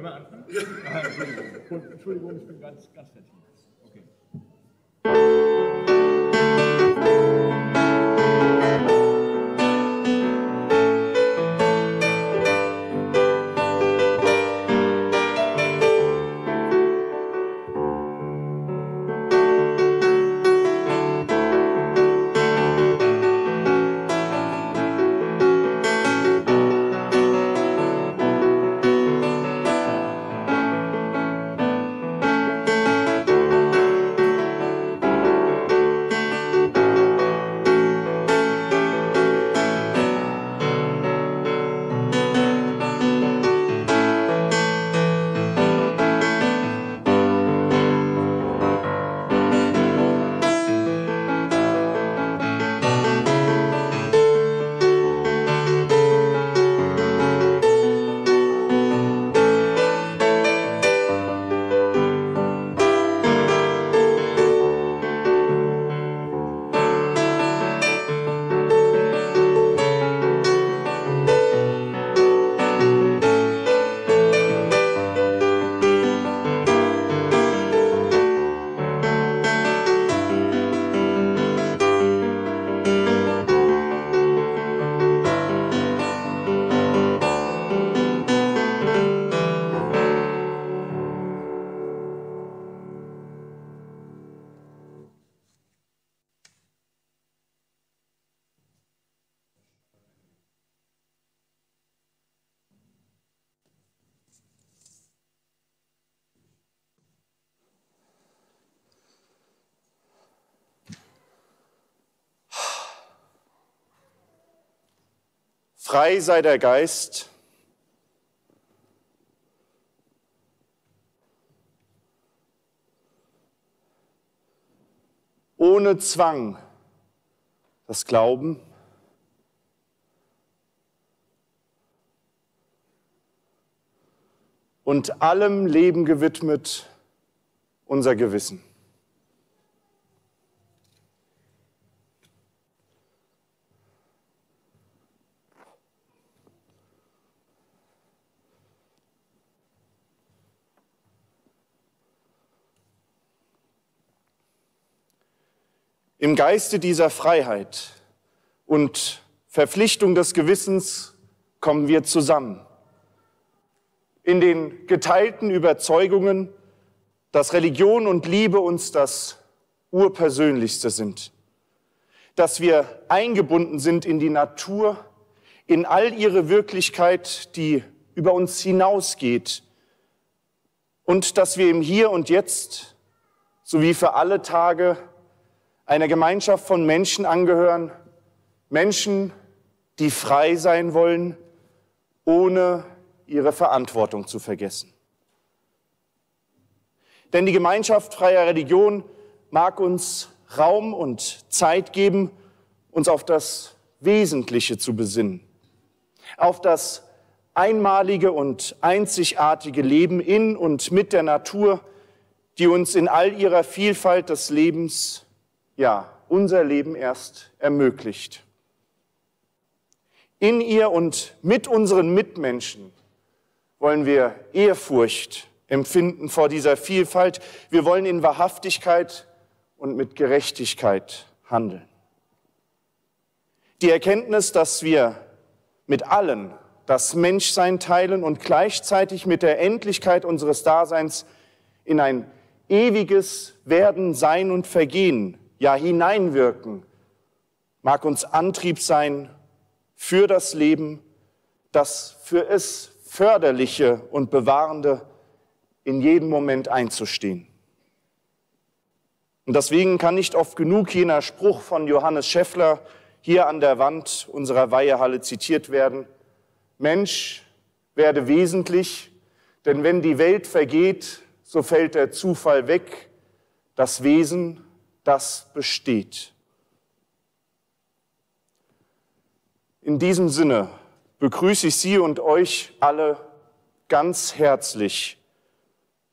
Können wir anfangen? Entschuldigung, ich bin ganz, ganz fertig. Frei sei der Geist. Ohne Zwang das Glauben. Und allem Leben gewidmet unser Gewissen. Im Geiste dieser Freiheit und Verpflichtung des Gewissens kommen wir zusammen. In den geteilten Überzeugungen, dass Religion und Liebe uns das Urpersönlichste sind, dass wir eingebunden sind in die Natur, in all ihre Wirklichkeit, die über uns hinausgeht und dass wir im Hier und Jetzt sowie für alle Tage einer Gemeinschaft von Menschen angehören, Menschen, die frei sein wollen, ohne ihre Verantwortung zu vergessen. Denn die Gemeinschaft freier Religion mag uns Raum und Zeit geben, uns auf das Wesentliche zu besinnen, auf das einmalige und einzigartige Leben in und mit der Natur, die uns in all ihrer Vielfalt des Lebens ja, unser Leben erst ermöglicht. In ihr und mit unseren Mitmenschen wollen wir Ehrfurcht empfinden vor dieser Vielfalt. Wir wollen in Wahrhaftigkeit und mit Gerechtigkeit handeln. Die Erkenntnis, dass wir mit allen das Menschsein teilen und gleichzeitig mit der Endlichkeit unseres Daseins in ein ewiges Werden, Sein und Vergehen ja hineinwirken, mag uns Antrieb sein für das Leben, das für es förderliche und bewahrende in jedem Moment einzustehen. Und deswegen kann nicht oft genug jener Spruch von Johannes Schäffler hier an der Wand unserer Weihehalle zitiert werden. Mensch, werde wesentlich, denn wenn die Welt vergeht, so fällt der Zufall weg, das Wesen das besteht. In diesem Sinne begrüße ich Sie und euch alle ganz herzlich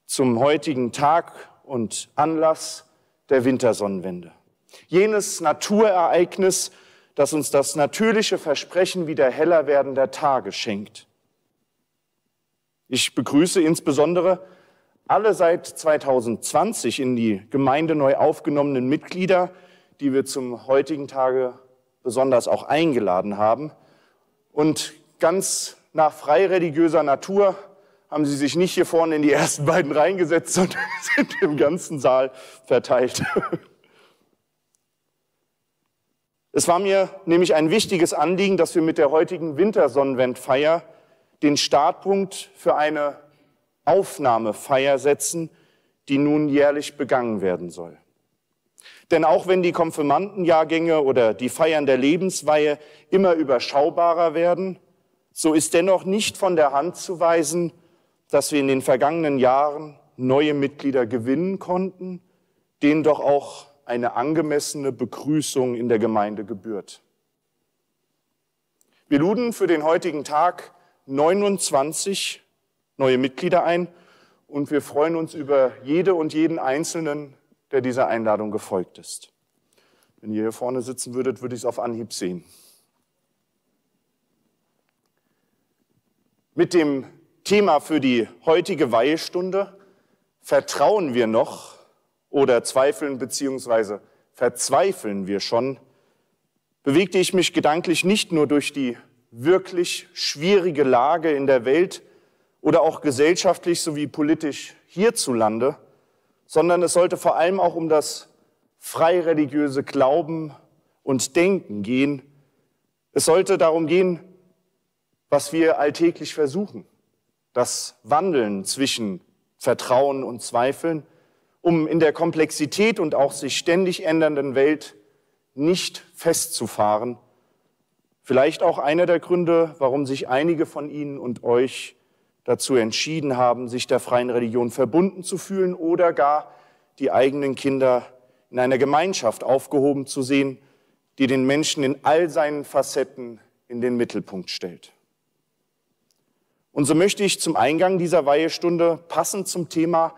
zum heutigen Tag und Anlass der Wintersonnenwende. Jenes Naturereignis, das uns das natürliche Versprechen wieder heller werdender Tage schenkt. Ich begrüße insbesondere alle seit 2020 in die Gemeinde neu aufgenommenen Mitglieder, die wir zum heutigen Tage besonders auch eingeladen haben. Und ganz nach freireligiöser Natur haben sie sich nicht hier vorne in die ersten beiden reingesetzt, sondern sind im ganzen Saal verteilt. Es war mir nämlich ein wichtiges Anliegen, dass wir mit der heutigen Wintersonnenwendfeier den Startpunkt für eine Aufnahmefeier setzen, die nun jährlich begangen werden soll. Denn auch wenn die Konfirmandenjahrgänge oder die Feiern der Lebensweihe immer überschaubarer werden, so ist dennoch nicht von der Hand zu weisen, dass wir in den vergangenen Jahren neue Mitglieder gewinnen konnten, denen doch auch eine angemessene Begrüßung in der Gemeinde gebührt. Wir luden für den heutigen Tag 29 neue Mitglieder ein und wir freuen uns über jede und jeden Einzelnen, der dieser Einladung gefolgt ist. Wenn ihr hier vorne sitzen würdet, würde ich es auf Anhieb sehen. Mit dem Thema für die heutige Weihestunde vertrauen wir noch oder zweifeln beziehungsweise verzweifeln wir schon, bewegte ich mich gedanklich nicht nur durch die wirklich schwierige Lage in der Welt, oder auch gesellschaftlich sowie politisch hierzulande, sondern es sollte vor allem auch um das freireligiöse Glauben und Denken gehen. Es sollte darum gehen, was wir alltäglich versuchen, das Wandeln zwischen Vertrauen und Zweifeln, um in der Komplexität und auch sich ständig ändernden Welt nicht festzufahren. Vielleicht auch einer der Gründe, warum sich einige von Ihnen und euch dazu entschieden haben, sich der freien Religion verbunden zu fühlen oder gar die eigenen Kinder in einer Gemeinschaft aufgehoben zu sehen, die den Menschen in all seinen Facetten in den Mittelpunkt stellt. Und so möchte ich zum Eingang dieser Weihestunde passend zum Thema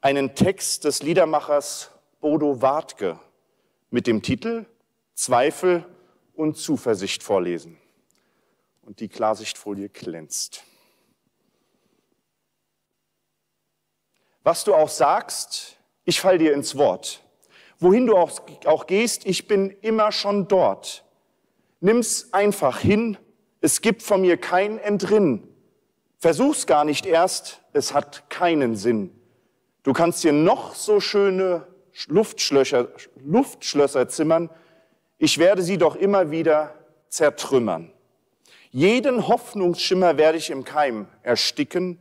einen Text des Liedermachers Bodo Wartke mit dem Titel Zweifel und Zuversicht vorlesen. Und die Klarsichtfolie glänzt. Was du auch sagst, ich fall dir ins Wort. Wohin du auch, auch gehst, ich bin immer schon dort. Nimm's einfach hin, es gibt von mir kein Entrinnen. Versuch's gar nicht erst, es hat keinen Sinn. Du kannst dir noch so schöne Luftschlösser, Luftschlösser zimmern, ich werde sie doch immer wieder zertrümmern. Jeden Hoffnungsschimmer werde ich im Keim ersticken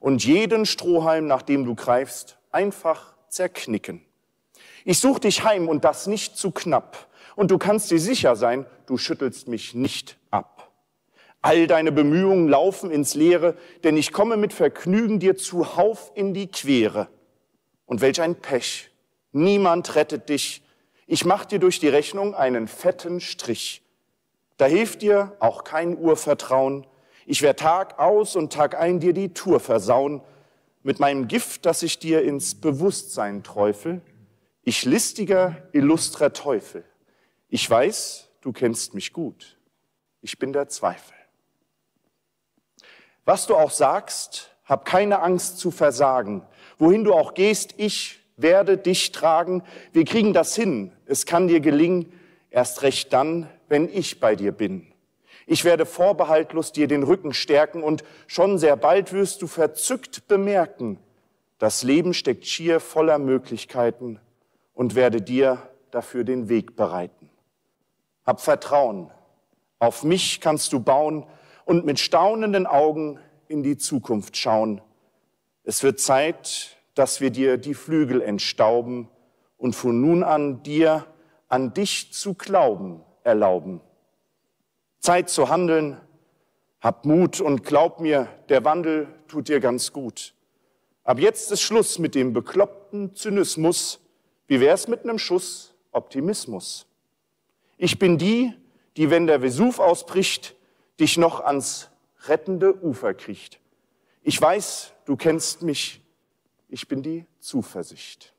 und jeden Strohhalm, nach dem du greifst, einfach zerknicken. Ich such dich heim und das nicht zu knapp. Und du kannst dir sicher sein, du schüttelst mich nicht ab. All deine Bemühungen laufen ins Leere, denn ich komme mit Vergnügen dir zuhauf in die Quere. Und welch ein Pech. Niemand rettet dich. Ich mach dir durch die Rechnung einen fetten Strich. Da hilft dir auch kein Urvertrauen, ich werde Tag aus und Tag ein dir die Tour versauen mit meinem Gift, das ich dir ins Bewusstsein träufel. Ich listiger, illustrer Teufel. Ich weiß, du kennst mich gut. Ich bin der Zweifel. Was du auch sagst, hab keine Angst zu versagen. Wohin du auch gehst, ich werde dich tragen. Wir kriegen das hin. Es kann dir gelingen, erst recht dann, wenn ich bei dir bin. Ich werde vorbehaltlos dir den Rücken stärken und schon sehr bald wirst du verzückt bemerken, das Leben steckt schier voller Möglichkeiten und werde dir dafür den Weg bereiten. Hab Vertrauen. Auf mich kannst du bauen und mit staunenden Augen in die Zukunft schauen. Es wird Zeit, dass wir dir die Flügel entstauben und von nun an dir an dich zu glauben erlauben. Zeit zu handeln. Hab Mut und glaub mir, der Wandel tut dir ganz gut. Ab jetzt ist Schluss mit dem bekloppten Zynismus. Wie wär's mit einem Schuss Optimismus? Ich bin die, die, wenn der Vesuv ausbricht, dich noch ans rettende Ufer kriegt. Ich weiß, du kennst mich. Ich bin die Zuversicht.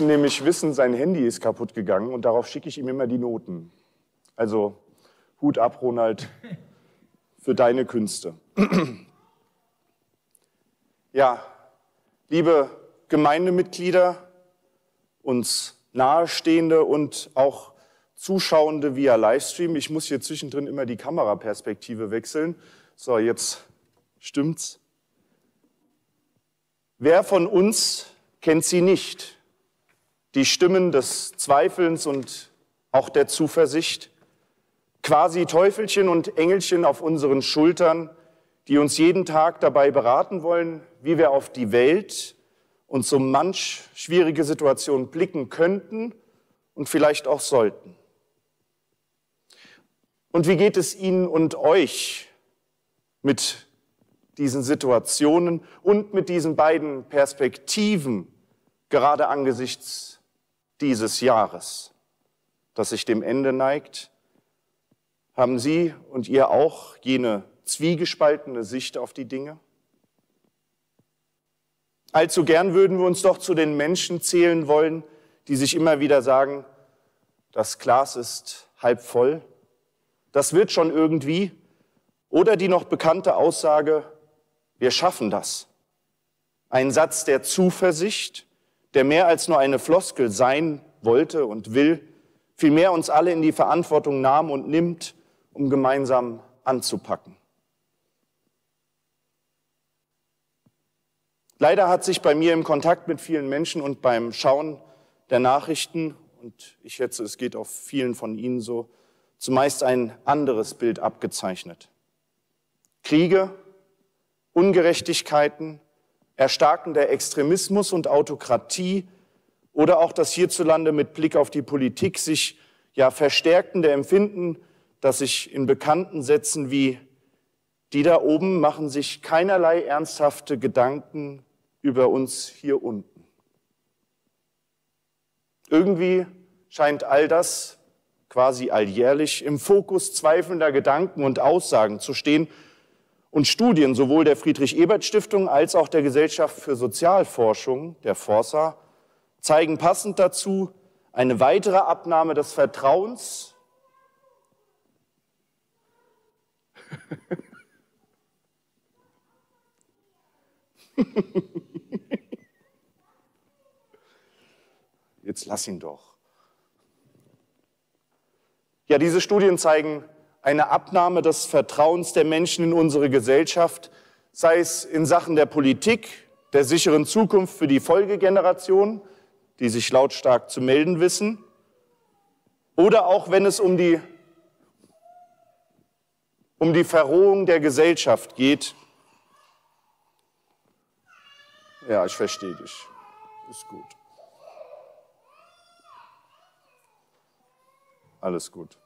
Müssen nämlich wissen, sein Handy ist kaputt gegangen und darauf schicke ich ihm immer die Noten. Also Hut ab, Ronald, für deine Künste. Ja, liebe Gemeindemitglieder, uns Nahestehende und auch Zuschauende via Livestream. Ich muss hier zwischendrin immer die Kameraperspektive wechseln. So, jetzt stimmt's. Wer von uns kennt sie nicht? Die Stimmen des Zweifelns und auch der Zuversicht, quasi Teufelchen und Engelchen auf unseren Schultern, die uns jeden Tag dabei beraten wollen, wie wir auf die Welt und so manch schwierige Situation blicken könnten und vielleicht auch sollten. Und wie geht es Ihnen und euch mit diesen Situationen und mit diesen beiden Perspektiven gerade angesichts dieses Jahres, das sich dem Ende neigt? Haben Sie und ihr auch jene zwiegespaltene Sicht auf die Dinge? Allzu gern würden wir uns doch zu den Menschen zählen wollen, die sich immer wieder sagen, das Glas ist halb voll, das wird schon irgendwie, oder die noch bekannte Aussage, wir schaffen das. Ein Satz der Zuversicht, der mehr als nur eine Floskel sein wollte und will, vielmehr uns alle in die Verantwortung nahm und nimmt, um gemeinsam anzupacken. Leider hat sich bei mir im Kontakt mit vielen Menschen und beim Schauen der Nachrichten, und ich schätze, es geht auch vielen von Ihnen so, zumeist ein anderes Bild abgezeichnet. Kriege, Ungerechtigkeiten, erstarkender Extremismus und Autokratie oder auch das hierzulande mit Blick auf die Politik sich ja verstärkende Empfinden, dass sich in bekannten Sätzen wie die da oben machen sich keinerlei ernsthafte Gedanken über uns hier unten. Irgendwie scheint all das quasi alljährlich im Fokus zweifelnder Gedanken und Aussagen zu stehen. Und Studien sowohl der Friedrich-Ebert-Stiftung als auch der Gesellschaft für Sozialforschung, der Forsa, zeigen passend dazu eine weitere Abnahme des Vertrauens Jetzt lass ihn doch. Ja, diese Studien zeigen eine Abnahme des Vertrauens der Menschen in unsere Gesellschaft, sei es in Sachen der Politik, der sicheren Zukunft für die Folgegeneration, die sich lautstark zu melden wissen, oder auch wenn es um die, um die Verrohung der Gesellschaft geht. Ja, ich verstehe dich. Ist gut. Alles gut.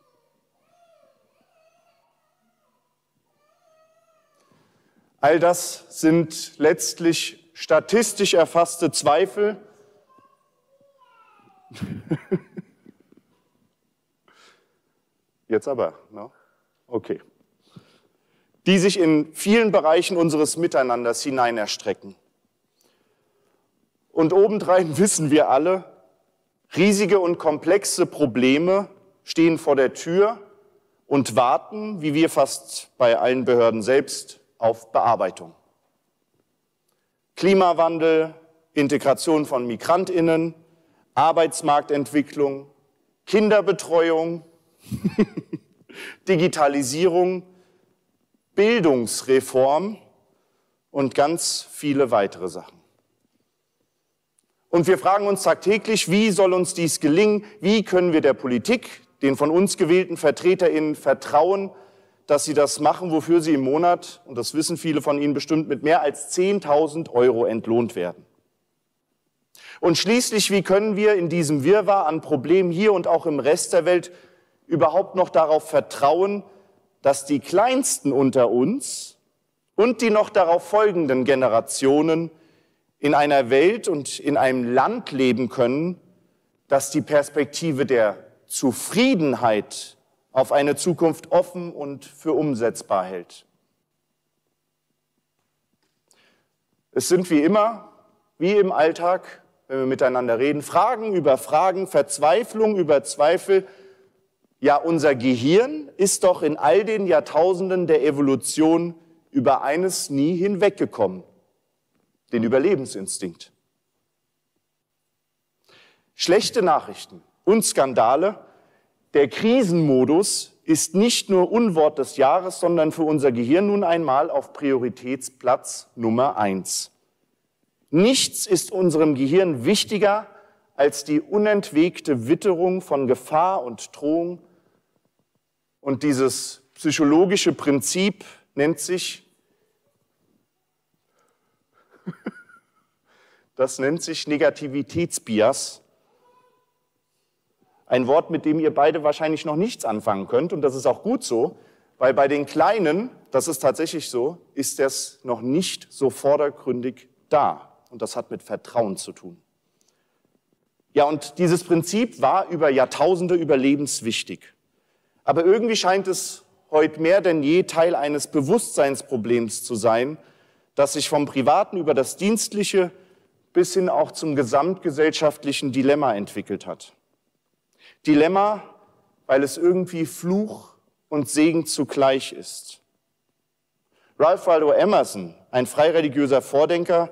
All das sind letztlich statistisch erfasste Zweifel. Jetzt aber, ne? okay. Die sich in vielen Bereichen unseres Miteinanders hinein erstrecken. Und obendrein wissen wir alle, riesige und komplexe Probleme stehen vor der Tür und warten, wie wir fast bei allen Behörden selbst, auf Bearbeitung. Klimawandel, Integration von Migrantinnen, Arbeitsmarktentwicklung, Kinderbetreuung, Digitalisierung, Bildungsreform und ganz viele weitere Sachen. Und wir fragen uns tagtäglich, wie soll uns dies gelingen? Wie können wir der Politik, den von uns gewählten VertreterInnen vertrauen, dass sie das machen, wofür sie im Monat, und das wissen viele von Ihnen bestimmt, mit mehr als 10.000 Euro entlohnt werden. Und schließlich, wie können wir in diesem Wirrwarr an Problemen hier und auch im Rest der Welt überhaupt noch darauf vertrauen, dass die Kleinsten unter uns und die noch darauf folgenden Generationen in einer Welt und in einem Land leben können, das die Perspektive der Zufriedenheit auf eine Zukunft offen und für umsetzbar hält. Es sind wie immer, wie im Alltag, wenn wir miteinander reden. Fragen über Fragen, Verzweiflung über Zweifel. Ja, unser Gehirn ist doch in all den Jahrtausenden der Evolution über eines nie hinweggekommen, den Überlebensinstinkt. Schlechte Nachrichten und Skandale, der Krisenmodus ist nicht nur Unwort des Jahres, sondern für unser Gehirn nun einmal auf Prioritätsplatz Nummer eins. Nichts ist unserem Gehirn wichtiger als die unentwegte Witterung von Gefahr und Drohung. Und dieses psychologische Prinzip nennt sich, das nennt sich Negativitätsbias. Ein Wort, mit dem ihr beide wahrscheinlich noch nichts anfangen könnt. Und das ist auch gut so, weil bei den Kleinen, das ist tatsächlich so, ist das noch nicht so vordergründig da. Und das hat mit Vertrauen zu tun. Ja, und dieses Prinzip war über Jahrtausende überlebenswichtig. Aber irgendwie scheint es heute mehr denn je Teil eines Bewusstseinsproblems zu sein, das sich vom Privaten über das Dienstliche bis hin auch zum gesamtgesellschaftlichen Dilemma entwickelt hat. Dilemma, weil es irgendwie Fluch und Segen zugleich ist. Ralph Waldo Emerson, ein freireligiöser Vordenker,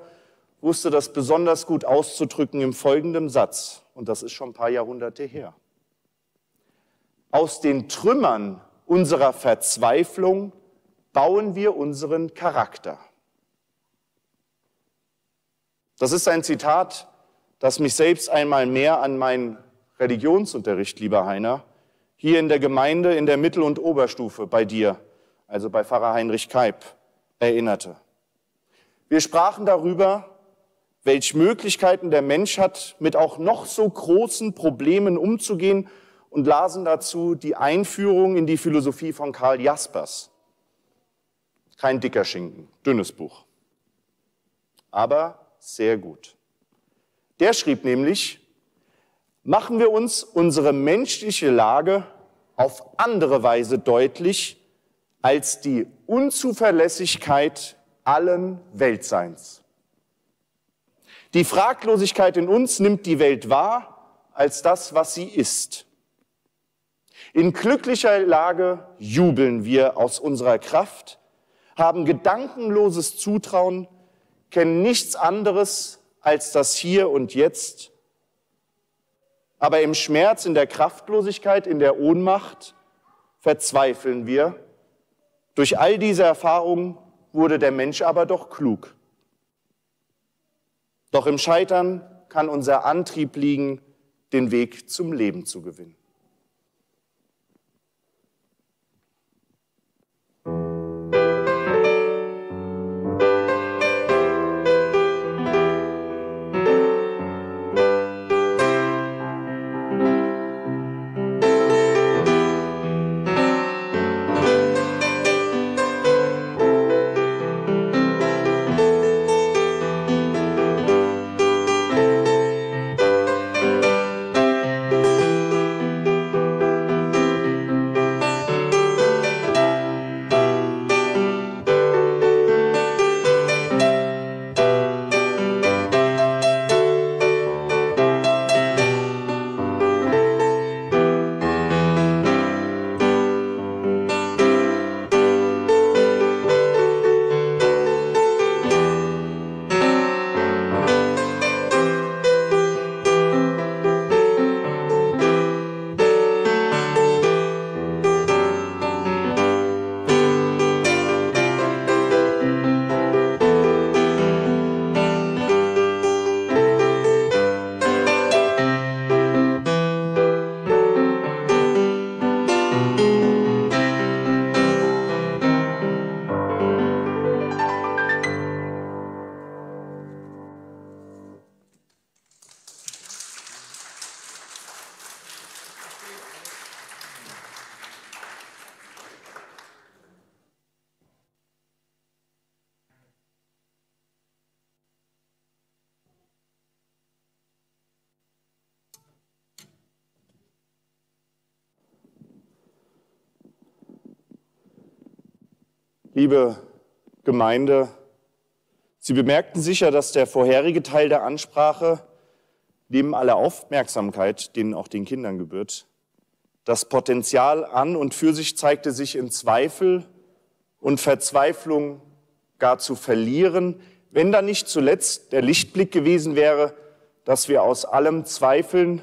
wusste das besonders gut auszudrücken im folgenden Satz, und das ist schon ein paar Jahrhunderte her. Aus den Trümmern unserer Verzweiflung bauen wir unseren Charakter. Das ist ein Zitat, das mich selbst einmal mehr an meinen Religionsunterricht, lieber Heiner, hier in der Gemeinde in der Mittel- und Oberstufe bei dir, also bei Pfarrer Heinrich Keib, erinnerte. Wir sprachen darüber, welche Möglichkeiten der Mensch hat, mit auch noch so großen Problemen umzugehen und lasen dazu die Einführung in die Philosophie von Karl Jaspers. Kein dicker Schinken, dünnes Buch, aber sehr gut. Der schrieb nämlich, machen wir uns unsere menschliche Lage auf andere Weise deutlich als die Unzuverlässigkeit allen Weltseins. Die Fraglosigkeit in uns nimmt die Welt wahr als das, was sie ist. In glücklicher Lage jubeln wir aus unserer Kraft, haben gedankenloses Zutrauen, kennen nichts anderes als das Hier und Jetzt. Aber im Schmerz, in der Kraftlosigkeit, in der Ohnmacht verzweifeln wir. Durch all diese Erfahrungen wurde der Mensch aber doch klug. Doch im Scheitern kann unser Antrieb liegen, den Weg zum Leben zu gewinnen. Liebe Gemeinde, Sie bemerkten sicher, dass der vorherige Teil der Ansprache neben aller Aufmerksamkeit, denen auch den Kindern gebührt, das Potenzial an und für sich zeigte sich in Zweifel und Verzweiflung gar zu verlieren, wenn da nicht zuletzt der Lichtblick gewesen wäre, dass wir aus allem Zweifeln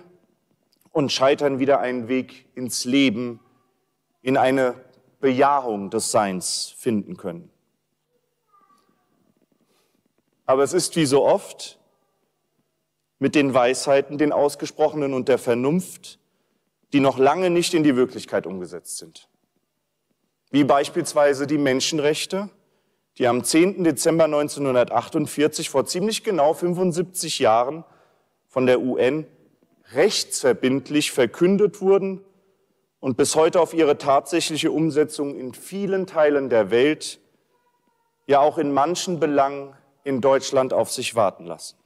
und Scheitern wieder einen Weg ins Leben, in eine Bejahung des Seins finden können. Aber es ist wie so oft mit den Weisheiten, den Ausgesprochenen und der Vernunft, die noch lange nicht in die Wirklichkeit umgesetzt sind. Wie beispielsweise die Menschenrechte, die am 10. Dezember 1948 vor ziemlich genau 75 Jahren von der UN rechtsverbindlich verkündet wurden und bis heute auf ihre tatsächliche Umsetzung in vielen Teilen der Welt, ja auch in manchen Belangen in Deutschland auf sich warten lassen.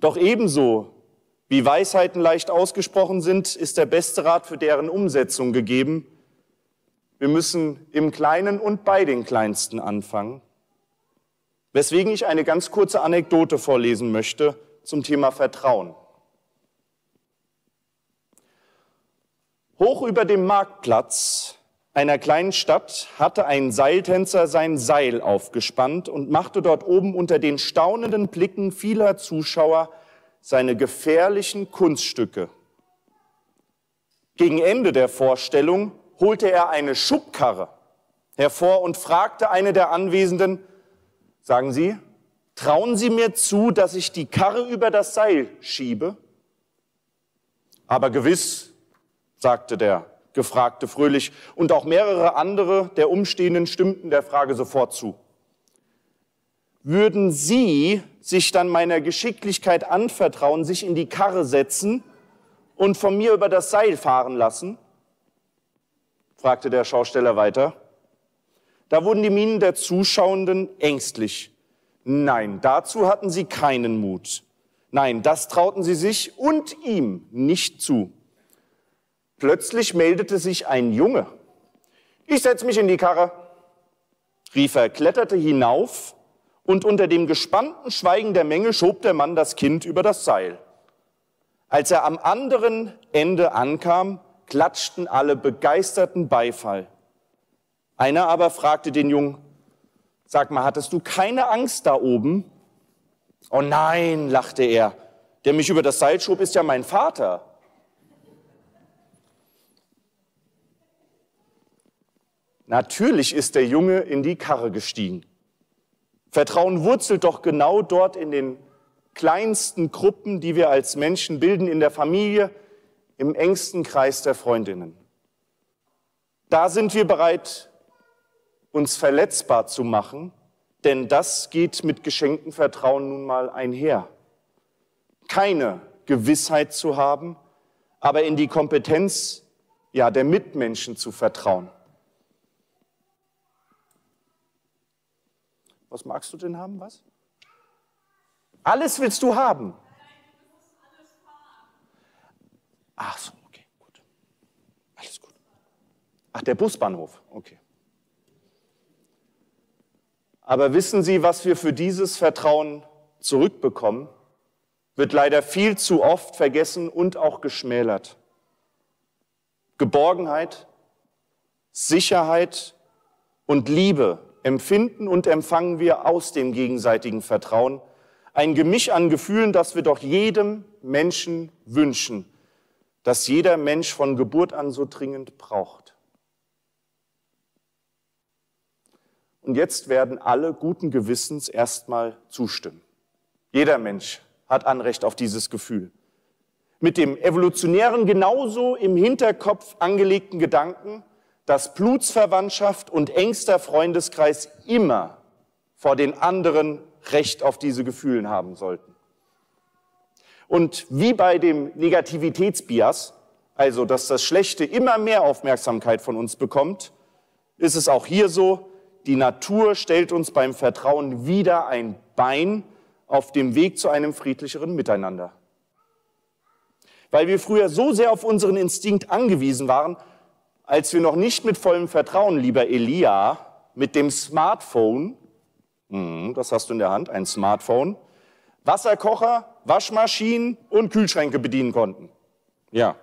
Doch ebenso wie Weisheiten leicht ausgesprochen sind, ist der beste Rat für deren Umsetzung gegeben. Wir müssen im Kleinen und bei den Kleinsten anfangen. Weswegen ich eine ganz kurze Anekdote vorlesen möchte zum Thema Vertrauen. Hoch über dem Marktplatz einer kleinen Stadt hatte ein Seiltänzer sein Seil aufgespannt und machte dort oben unter den staunenden Blicken vieler Zuschauer seine gefährlichen Kunststücke. Gegen Ende der Vorstellung holte er eine Schubkarre hervor und fragte eine der Anwesenden, sagen Sie, trauen Sie mir zu, dass ich die Karre über das Seil schiebe? Aber gewiss, sagte der Gefragte fröhlich, und auch mehrere andere der Umstehenden stimmten der Frage sofort zu. Würden Sie sich dann meiner Geschicklichkeit anvertrauen, sich in die Karre setzen und von mir über das Seil fahren lassen? fragte der Schausteller weiter. Da wurden die Mienen der Zuschauenden ängstlich. Nein, dazu hatten sie keinen Mut. Nein, das trauten sie sich und ihm nicht zu. Plötzlich meldete sich ein Junge. Ich setze mich in die Karre, rief er, kletterte hinauf und unter dem gespannten Schweigen der Menge schob der Mann das Kind über das Seil. Als er am anderen Ende ankam, klatschten alle begeisterten Beifall. Einer aber fragte den Jungen, sag mal, hattest du keine Angst da oben? Oh nein, lachte er, der mich über das Seil schob, ist ja mein Vater. Natürlich ist der Junge in die Karre gestiegen. Vertrauen wurzelt doch genau dort in den kleinsten Gruppen, die wir als Menschen bilden, in der Familie, im engsten Kreis der Freundinnen. Da sind wir bereit, uns verletzbar zu machen, denn das geht mit geschenktem Vertrauen nun mal einher. Keine Gewissheit zu haben, aber in die Kompetenz ja, der Mitmenschen zu vertrauen. Was magst du denn haben? Was? Alles willst du haben. Ach so, okay, gut. Alles gut. Ach, der Busbahnhof, okay. Aber wissen Sie, was wir für dieses Vertrauen zurückbekommen? Wird leider viel zu oft vergessen und auch geschmälert. Geborgenheit, Sicherheit und Liebe empfinden und empfangen wir aus dem gegenseitigen Vertrauen. Ein Gemisch an Gefühlen, das wir doch jedem Menschen wünschen, das jeder Mensch von Geburt an so dringend braucht. Und jetzt werden alle guten Gewissens erstmal zustimmen. Jeder Mensch hat Anrecht auf dieses Gefühl. Mit dem evolutionären genauso im Hinterkopf angelegten Gedanken, dass Blutsverwandtschaft und engster Freundeskreis immer vor den anderen Recht auf diese Gefühlen haben sollten. Und wie bei dem Negativitätsbias, also dass das Schlechte immer mehr Aufmerksamkeit von uns bekommt, ist es auch hier so, die Natur stellt uns beim Vertrauen wieder ein Bein auf dem Weg zu einem friedlicheren Miteinander. Weil wir früher so sehr auf unseren Instinkt angewiesen waren, als wir noch nicht mit vollem Vertrauen, lieber Elia, mit dem Smartphone, Mhm, das hast du in der Hand, ein Smartphone, Wasserkocher, Waschmaschinen und Kühlschränke bedienen konnten. Ja.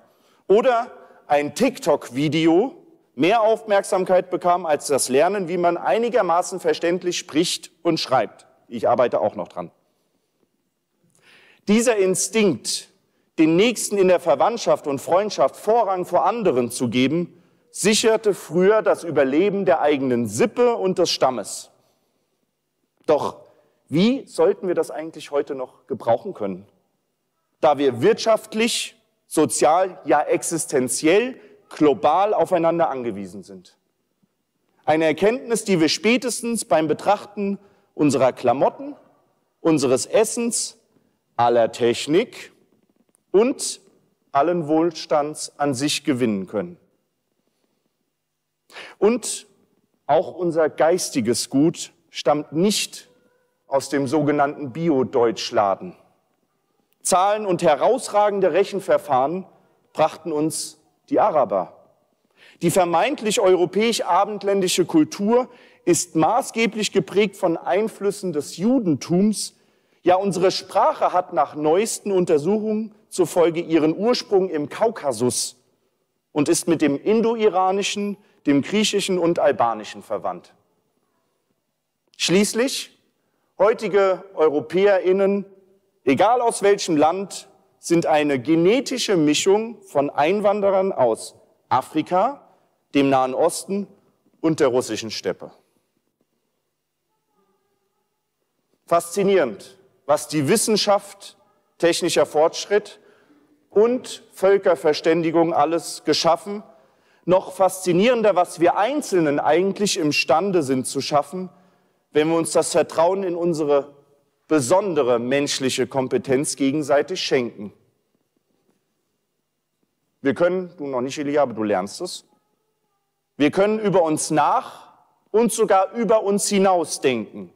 Oder ein TikTok-Video mehr Aufmerksamkeit bekam als das Lernen, wie man einigermaßen verständlich spricht und schreibt. Ich arbeite auch noch dran. Dieser Instinkt, den Nächsten in der Verwandtschaft und Freundschaft Vorrang vor anderen zu geben, sicherte früher das Überleben der eigenen Sippe und des Stammes. Doch wie sollten wir das eigentlich heute noch gebrauchen können? Da wir wirtschaftlich, sozial, ja existenziell, global aufeinander angewiesen sind. Eine Erkenntnis, die wir spätestens beim Betrachten unserer Klamotten, unseres Essens, aller Technik und allen Wohlstands an sich gewinnen können. Und auch unser geistiges Gut stammt nicht aus dem sogenannten Bio-Deutschladen. Zahlen und herausragende Rechenverfahren brachten uns die Araber. Die vermeintlich europäisch-abendländische Kultur ist maßgeblich geprägt von Einflüssen des Judentums. Ja, unsere Sprache hat nach neuesten Untersuchungen zufolge ihren Ursprung im Kaukasus und ist mit dem indo-iranischen, dem griechischen und albanischen verwandt. Schließlich, heutige Europäerinnen, egal aus welchem Land, sind eine genetische Mischung von Einwanderern aus Afrika, dem Nahen Osten und der russischen Steppe. Faszinierend, was die Wissenschaft, technischer Fortschritt und Völkerverständigung alles geschaffen. Noch faszinierender, was wir Einzelnen eigentlich imstande sind zu schaffen, wenn wir uns das Vertrauen in unsere besondere menschliche Kompetenz gegenseitig schenken. Wir können, du noch nicht, Elia, aber du lernst es. Wir können über uns nach und sogar über uns hinaus denken.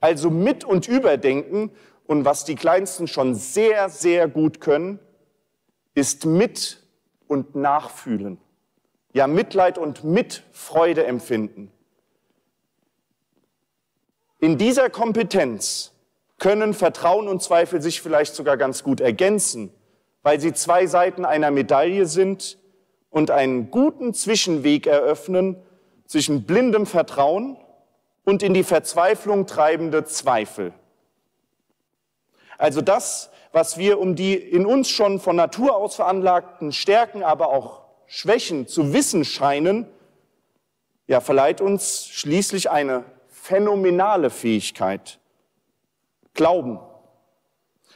Also mit und überdenken. Und was die Kleinsten schon sehr, sehr gut können, ist mit und nachfühlen. Ja, Mitleid und Mitfreude empfinden. In dieser Kompetenz können Vertrauen und Zweifel sich vielleicht sogar ganz gut ergänzen, weil sie zwei Seiten einer Medaille sind und einen guten Zwischenweg eröffnen zwischen blindem Vertrauen und in die Verzweiflung treibende Zweifel. Also das, was wir um die in uns schon von Natur aus veranlagten Stärken, aber auch Schwächen zu wissen scheinen, ja, verleiht uns schließlich eine phänomenale Fähigkeit. Glauben.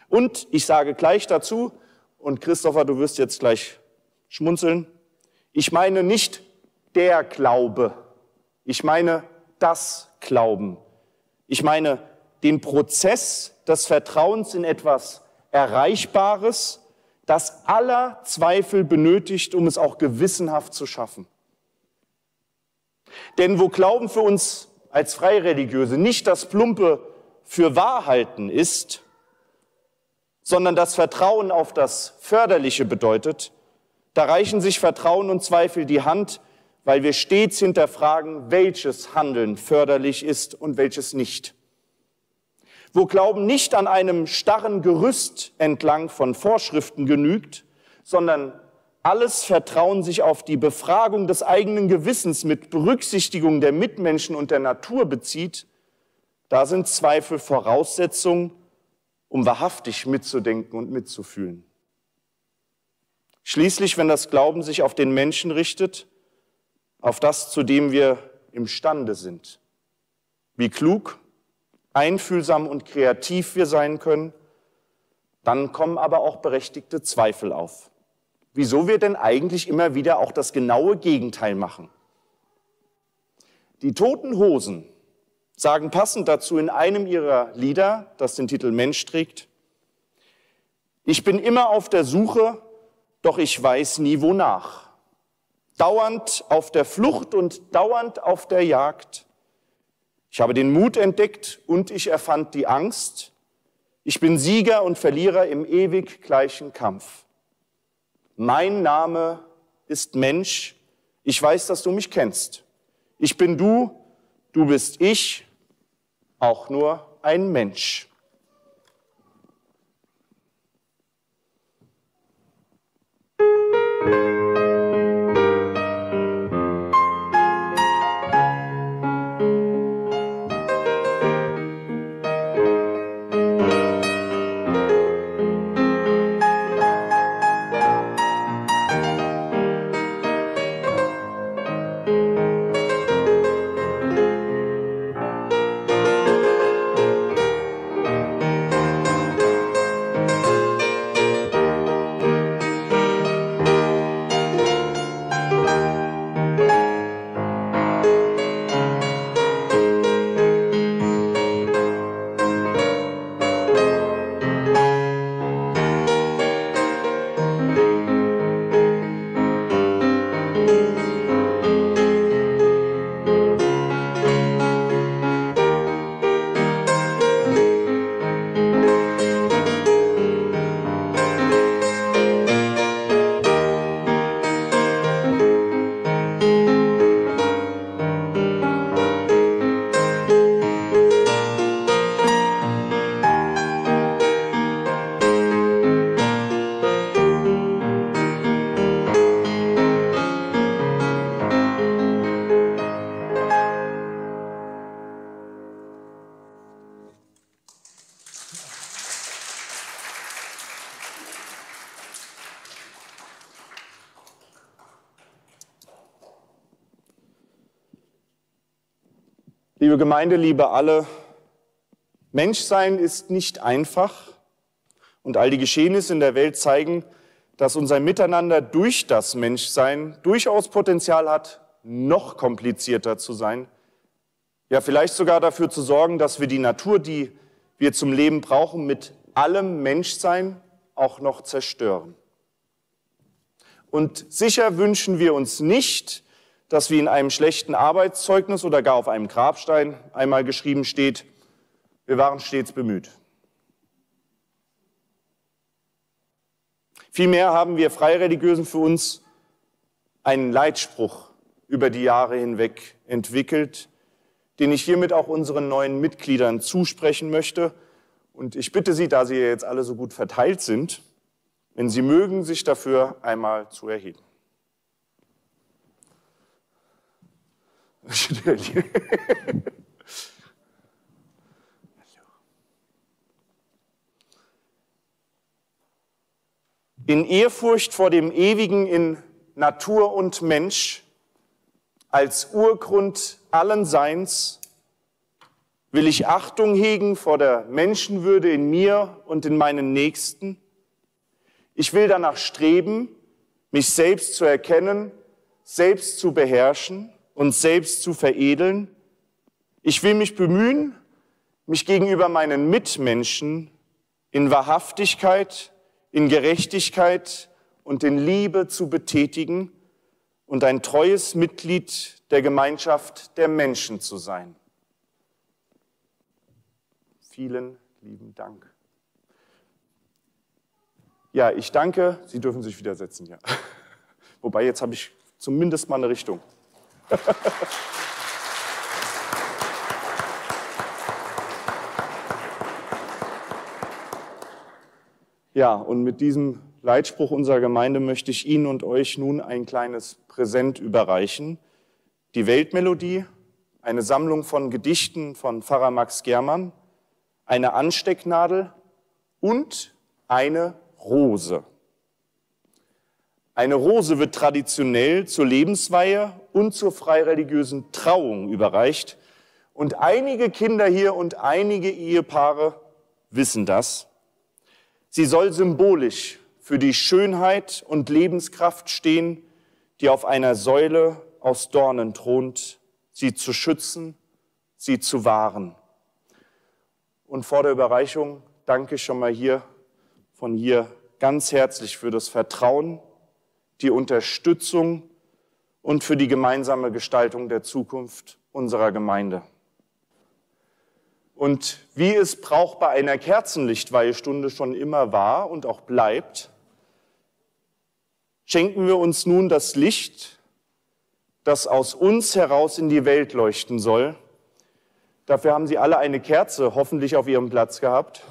Und ich sage gleich dazu, und Christopher, du wirst jetzt gleich schmunzeln, ich meine nicht der Glaube, ich meine das Glauben. Ich meine den Prozess des Vertrauens in etwas Erreichbares, das aller Zweifel benötigt, um es auch gewissenhaft zu schaffen. Denn wo Glauben für uns als Freireligiöse nicht das plumpe für Wahrhalten ist, sondern das Vertrauen auf das Förderliche bedeutet, da reichen sich Vertrauen und Zweifel die Hand, weil wir stets hinterfragen, welches Handeln förderlich ist und welches nicht. Wo Glauben nicht an einem starren Gerüst entlang von Vorschriften genügt, sondern alles Vertrauen sich auf die Befragung des eigenen Gewissens mit Berücksichtigung der Mitmenschen und der Natur bezieht, da sind Zweifel Voraussetzung, um wahrhaftig mitzudenken und mitzufühlen. Schließlich, wenn das Glauben sich auf den Menschen richtet, auf das, zu dem wir imstande sind, wie klug, einfühlsam und kreativ wir sein können, dann kommen aber auch berechtigte Zweifel auf wieso wir denn eigentlich immer wieder auch das genaue Gegenteil machen. Die Toten Hosen sagen passend dazu in einem ihrer Lieder, das den Titel Mensch trägt, ich bin immer auf der Suche, doch ich weiß nie wonach. Dauernd auf der Flucht und dauernd auf der Jagd. Ich habe den Mut entdeckt und ich erfand die Angst. Ich bin Sieger und Verlierer im ewig gleichen Kampf. Mein Name ist Mensch. Ich weiß, dass du mich kennst. Ich bin du, du bist ich. auch nur ein Mensch. Liebe Gemeinde, liebe alle, Menschsein ist nicht einfach und all die Geschehnisse in der Welt zeigen, dass unser Miteinander durch das Menschsein durchaus Potenzial hat, noch komplizierter zu sein. Ja, vielleicht sogar dafür zu sorgen, dass wir die Natur, die wir zum Leben brauchen, mit allem Menschsein auch noch zerstören. Und sicher wünschen wir uns nicht, dass wie in einem schlechten Arbeitszeugnis oder gar auf einem Grabstein einmal geschrieben steht, wir waren stets bemüht. Vielmehr haben wir Freireligiösen für uns einen Leitspruch über die Jahre hinweg entwickelt, den ich hiermit auch unseren neuen Mitgliedern zusprechen möchte. Und ich bitte Sie, da Sie jetzt alle so gut verteilt sind, wenn Sie mögen, sich dafür einmal zu erheben. In Ehrfurcht vor dem Ewigen in Natur und Mensch, als Urgrund allen Seins, will ich Achtung hegen vor der Menschenwürde in mir und in meinen Nächsten. Ich will danach streben, mich selbst zu erkennen, selbst zu beherrschen uns selbst zu veredeln. Ich will mich bemühen, mich gegenüber meinen Mitmenschen in Wahrhaftigkeit, in Gerechtigkeit und in Liebe zu betätigen und ein treues Mitglied der Gemeinschaft der Menschen zu sein. Vielen lieben Dank. Ja, ich danke. Sie dürfen sich wieder setzen, ja. Wobei, jetzt habe ich zumindest mal eine Richtung. Ja, und mit diesem Leitspruch unserer Gemeinde möchte ich Ihnen und euch nun ein kleines Präsent überreichen. Die Weltmelodie, eine Sammlung von Gedichten von Pfarrer Max Germann, eine Anstecknadel und eine Rose. Eine Rose wird traditionell zur Lebensweihe und zur freireligiösen Trauung überreicht. Und einige Kinder hier und einige Ehepaare wissen das. Sie soll symbolisch für die Schönheit und Lebenskraft stehen, die auf einer Säule aus Dornen thront, sie zu schützen, sie zu wahren. Und vor der Überreichung danke ich schon mal hier von hier ganz herzlich für das Vertrauen, die Unterstützung und für die gemeinsame Gestaltung der Zukunft unserer Gemeinde. Und wie es braucht bei einer Kerzenlichtweihestunde schon immer war und auch bleibt, schenken wir uns nun das Licht, das aus uns heraus in die Welt leuchten soll, Dafür haben Sie alle eine Kerze hoffentlich auf Ihrem Platz gehabt.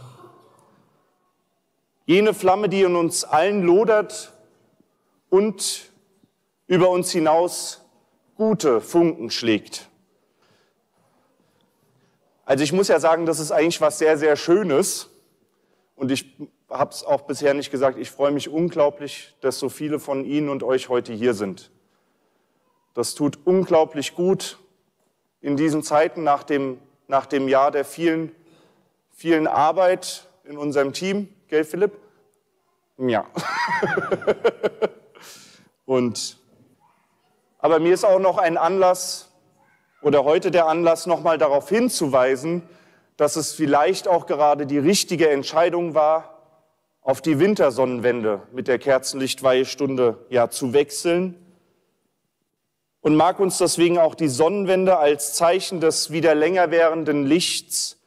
Jene Flamme, die in uns allen lodert und über uns hinaus gute Funken schlägt. Also ich muss ja sagen, das ist eigentlich was sehr, sehr Schönes. Und ich habe es auch bisher nicht gesagt, ich freue mich unglaublich, dass so viele von Ihnen und euch heute hier sind. Das tut unglaublich gut in diesen Zeiten nach dem, nach dem Jahr der vielen, vielen Arbeit in unserem Team. Gell, Philipp? Ja. und, aber mir ist auch noch ein Anlass oder heute der Anlass, nochmal darauf hinzuweisen, dass es vielleicht auch gerade die richtige Entscheidung war, auf die Wintersonnenwende mit der Kerzenlichtweihestunde ja zu wechseln. Und mag uns deswegen auch die Sonnenwende als Zeichen des wieder länger währenden Lichts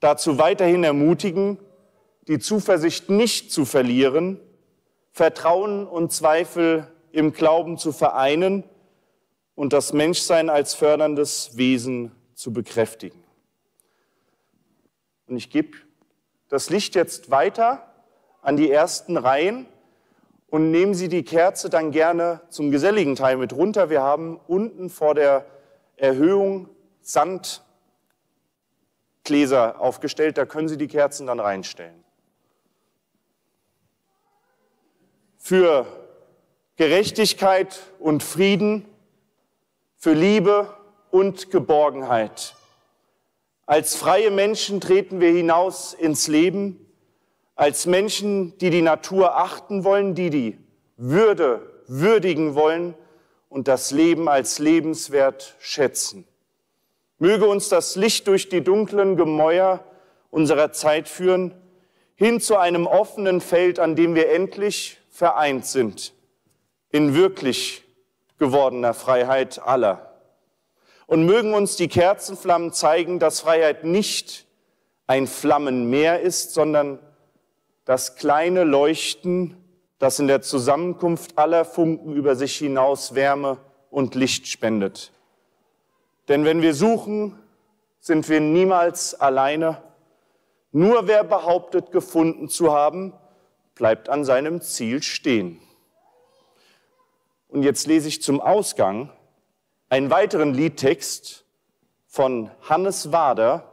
dazu weiterhin ermutigen, die Zuversicht nicht zu verlieren, Vertrauen und Zweifel im Glauben zu vereinen und das Menschsein als förderndes Wesen zu bekräftigen. Und ich gebe das Licht jetzt weiter an die ersten Reihen und nehmen Sie die Kerze dann gerne zum geselligen Teil mit runter. Wir haben unten vor der Erhöhung Sandgläser aufgestellt, da können Sie die Kerzen dann reinstellen. Für Gerechtigkeit und Frieden, für Liebe und Geborgenheit. Als freie Menschen treten wir hinaus ins Leben als Menschen, die die Natur achten wollen, die die Würde würdigen wollen und das Leben als lebenswert schätzen. Möge uns das Licht durch die dunklen Gemäuer unserer Zeit führen, hin zu einem offenen Feld, an dem wir endlich vereint sind, in wirklich gewordener Freiheit aller. Und mögen uns die Kerzenflammen zeigen, dass Freiheit nicht ein Flammenmeer ist, sondern das kleine Leuchten, das in der Zusammenkunft aller Funken über sich hinaus Wärme und Licht spendet. Denn wenn wir suchen, sind wir niemals alleine. Nur wer behauptet, gefunden zu haben, bleibt an seinem Ziel stehen. Und jetzt lese ich zum Ausgang einen weiteren Liedtext von Hannes Wader,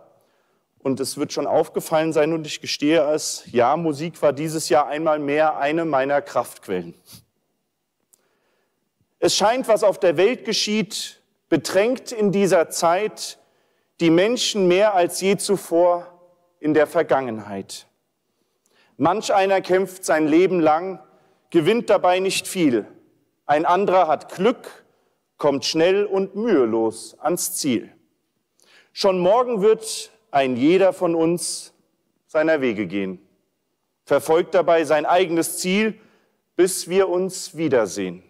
und es wird schon aufgefallen sein, und ich gestehe es, ja, Musik war dieses Jahr einmal mehr eine meiner Kraftquellen. Es scheint, was auf der Welt geschieht, bedrängt in dieser Zeit die Menschen mehr als je zuvor in der Vergangenheit. Manch einer kämpft sein Leben lang, gewinnt dabei nicht viel. Ein anderer hat Glück, kommt schnell und mühelos ans Ziel. Schon morgen wird ein jeder von uns seiner Wege gehen, verfolgt dabei sein eigenes Ziel, bis wir uns wiedersehen.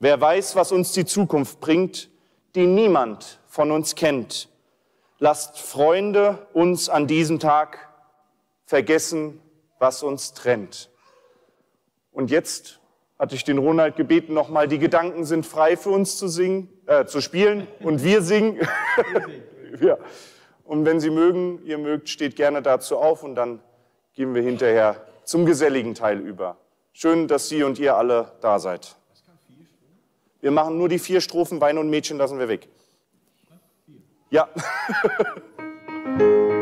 Wer weiß, was uns die Zukunft bringt, die niemand von uns kennt. Lasst Freunde uns an diesem Tag vergessen, was uns trennt. Und jetzt hatte ich den Ronald gebeten, nochmal, die Gedanken sind frei für uns zu singen, äh, zu spielen und wir singen. ja. Und wenn Sie mögen, ihr mögt, steht gerne dazu auf und dann gehen wir hinterher zum geselligen Teil über. Schön, dass Sie und ihr alle da seid. Wir machen nur die vier Strophen, Wein und Mädchen lassen wir weg. Ja.